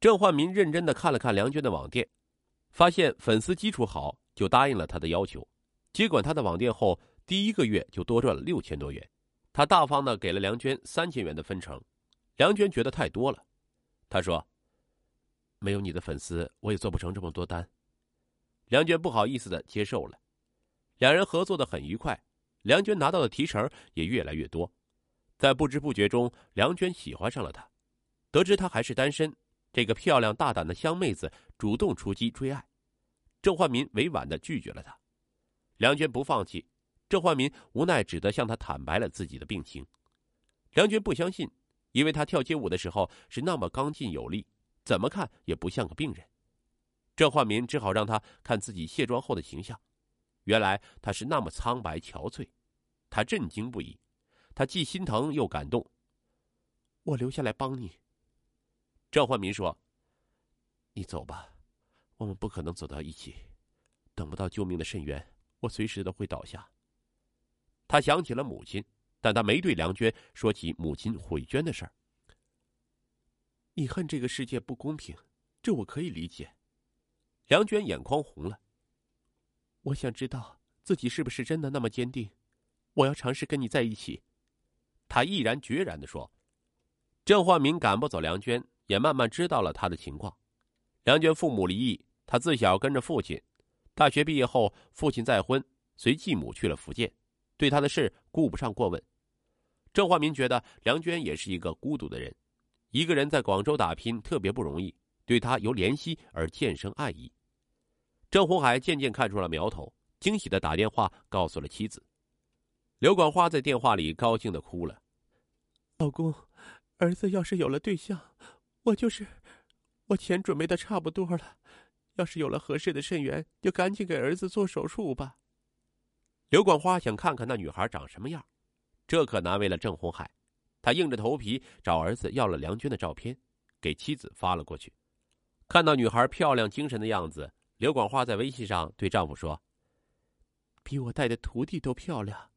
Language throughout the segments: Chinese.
郑焕民认真的看了看梁娟的网店，发现粉丝基础好，就答应了他的要求。接管他的网店后，第一个月就多赚了六千多元。他大方的给了梁娟三千元的分成，梁娟觉得太多了，他说：“没有你的粉丝，我也做不成这么多单。”梁娟不好意思的接受了，两人合作的很愉快，梁娟拿到的提成也越来越多，在不知不觉中，梁娟喜欢上了他。得知他还是单身，这个漂亮大胆的香妹子主动出击追爱，郑焕民委婉的拒绝了她。梁娟不放弃，郑焕民无奈只得向她坦白了自己的病情。梁娟不相信，因为他跳街舞的时候是那么刚劲有力，怎么看也不像个病人。郑焕民只好让他看自己卸妆后的形象，原来他是那么苍白憔悴，他震惊不已，他既心疼又感动。我留下来帮你。郑焕民说：“你走吧，我们不可能走到一起，等不到救命的肾源，我随时都会倒下。”他想起了母亲，但他没对梁娟说起母亲毁捐的事儿。你恨这个世界不公平，这我可以理解。梁娟眼眶红了。我想知道自己是不是真的那么坚定，我要尝试跟你在一起。他毅然决然的说。郑焕民赶不走梁娟，也慢慢知道了他的情况。梁娟父母离异，他自小跟着父亲。大学毕业后，父亲再婚，随继母去了福建，对他的事顾不上过问。郑焕民觉得梁娟也是一个孤独的人，一个人在广州打拼特别不容易，对他由怜惜而渐生爱意。郑红海渐渐看出了苗头，惊喜的打电话告诉了妻子。刘广花在电话里高兴的哭了：“老公，儿子要是有了对象，我就是，我钱准备的差不多了，要是有了合适的肾源，就赶紧给儿子做手术吧。”刘广花想看看那女孩长什么样，这可难为了郑红海，他硬着头皮找儿子要了梁娟的照片，给妻子发了过去。看到女孩漂亮精神的样子。刘广花在微信上对丈夫说：“比我带的徒弟都漂亮。”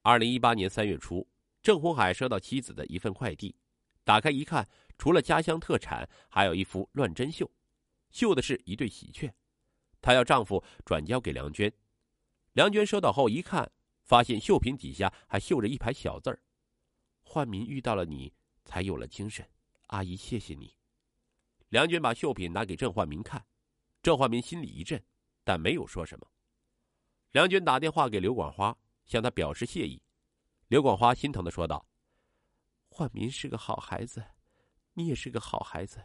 二零一八年三月初，郑红海收到妻子的一份快递，打开一看，除了家乡特产，还有一幅乱针绣，绣的是一对喜鹊，她要丈夫转交给梁娟。梁娟收到后一看，发现绣品底下还绣着一排小字儿：“焕民遇到了你，才有了精神，阿姨谢谢你。”梁娟把绣品拿给郑焕民看。郑焕民心里一震，但没有说什么。梁娟打电话给刘广花，向他表示谢意。刘广花心疼的说道：“焕民是个好孩子，你也是个好孩子，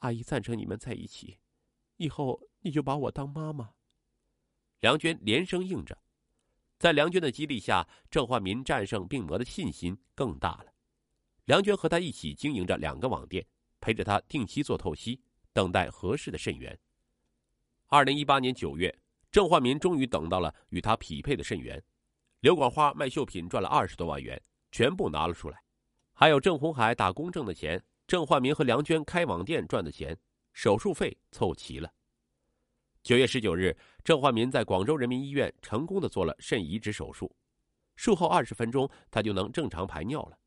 阿姨赞成你们在一起，以后你就把我当妈妈。”梁娟连声应着。在梁娟的激励下，郑焕民战胜病魔的信心更大了。梁娟和他一起经营着两个网店，陪着他定期做透析，等待合适的肾源。二零一八年九月，郑焕民终于等到了与他匹配的肾源。刘广花卖绣品赚了二十多万元，全部拿了出来，还有郑红海打公证的钱，郑焕民和梁娟开网店赚的钱，手术费凑齐了。九月十九日，郑焕民在广州人民医院成功的做了肾移植手术，术后二十分钟他就能正常排尿了。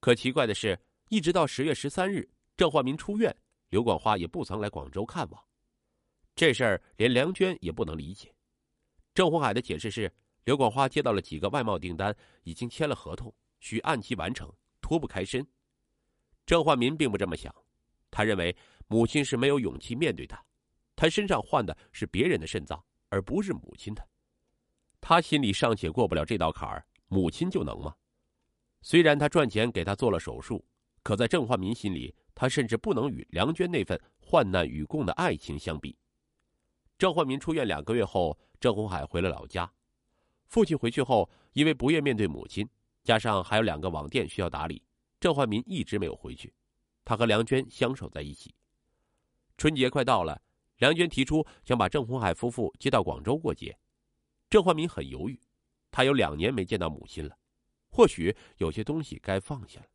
可奇怪的是，一直到十月十三日，郑焕民出院，刘广花也不曾来广州看望。这事儿连梁娟也不能理解。郑红海的解释是，刘广花接到了几个外贸订单，已经签了合同，需按期完成，脱不开身。郑焕民并不这么想，他认为母亲是没有勇气面对他，他身上换的是别人的肾脏，而不是母亲的。他心里尚且过不了这道坎儿，母亲就能吗？虽然他赚钱给他做了手术，可在郑焕民心里，他甚至不能与梁娟那份患难与共的爱情相比。郑焕民出院两个月后，郑红海回了老家。父亲回去后，因为不愿面对母亲，加上还有两个网店需要打理，郑焕民一直没有回去。他和梁娟相守在一起。春节快到了，梁娟提出想把郑红海夫妇接到广州过节。郑焕民很犹豫，他有两年没见到母亲了，或许有些东西该放下了。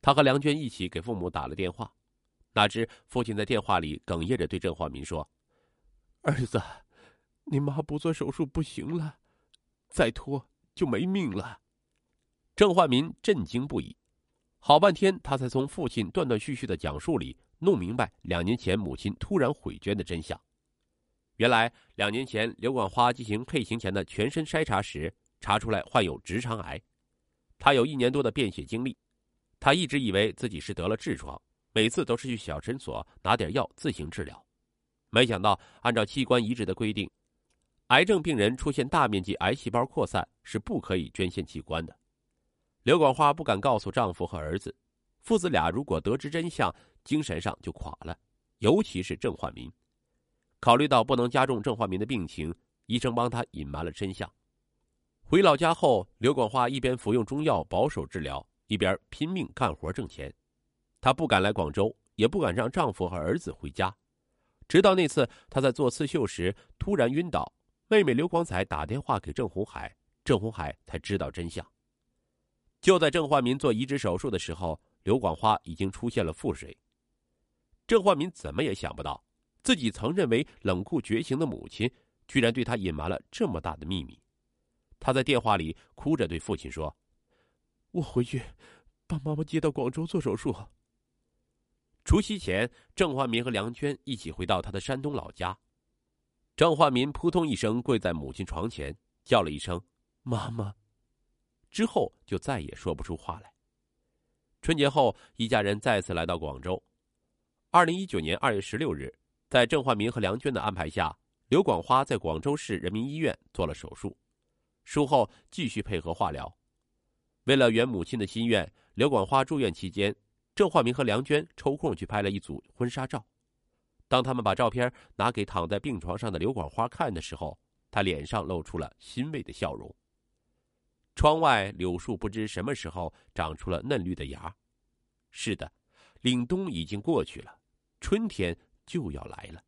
他和梁娟一起给父母打了电话，哪知父亲在电话里哽咽着对郑焕民说。儿子，你妈不做手术不行了，再拖就没命了。郑焕民震惊不已，好半天他才从父亲断断续续的讲述里弄明白两年前母亲突然悔捐的真相。原来两年前刘广花进行配型前的全身筛查时，查出来患有直肠癌。他有一年多的便血经历，他一直以为自己是得了痔疮，每次都是去小诊所拿点药自行治疗。没想到按照器官移植的规定，癌症病人出现大面积癌细胞扩散是不可以捐献器官的。刘广花不敢告诉丈夫和儿子，父子俩如果得知真相，精神上就垮了。尤其是郑焕民，考虑到不能加重郑焕民的病情，医生帮他隐瞒了真相。回老家后，刘广花一边服用中药保守治疗，一边拼命干活挣钱。她不敢来广州，也不敢让丈夫和儿子回家。直到那次她在做刺绣时突然晕倒，妹妹刘广彩打电话给郑红海，郑红海才知道真相。就在郑焕民做移植手术的时候，刘广花已经出现了腹水。郑焕民怎么也想不到，自己曾认为冷酷绝情的母亲，居然对他隐瞒了这么大的秘密。他在电话里哭着对父亲说：“我回去把妈妈接到广州做手术。”除夕前，郑焕民和梁娟一起回到他的山东老家。郑焕民扑通一声跪在母亲床前，叫了一声“妈妈”，之后就再也说不出话来。春节后，一家人再次来到广州。二零一九年二月十六日，在郑焕民和梁娟的安排下，刘广花在广州市人民医院做了手术。术后继续配合化疗，为了圆母亲的心愿，刘广花住院期间，郑焕明和梁娟抽空去拍了一组婚纱照。当他们把照片拿给躺在病床上的刘广花看的时候，他脸上露出了欣慰的笑容。窗外柳树不知什么时候长出了嫩绿的芽。是的，凛冬已经过去了，春天就要来了。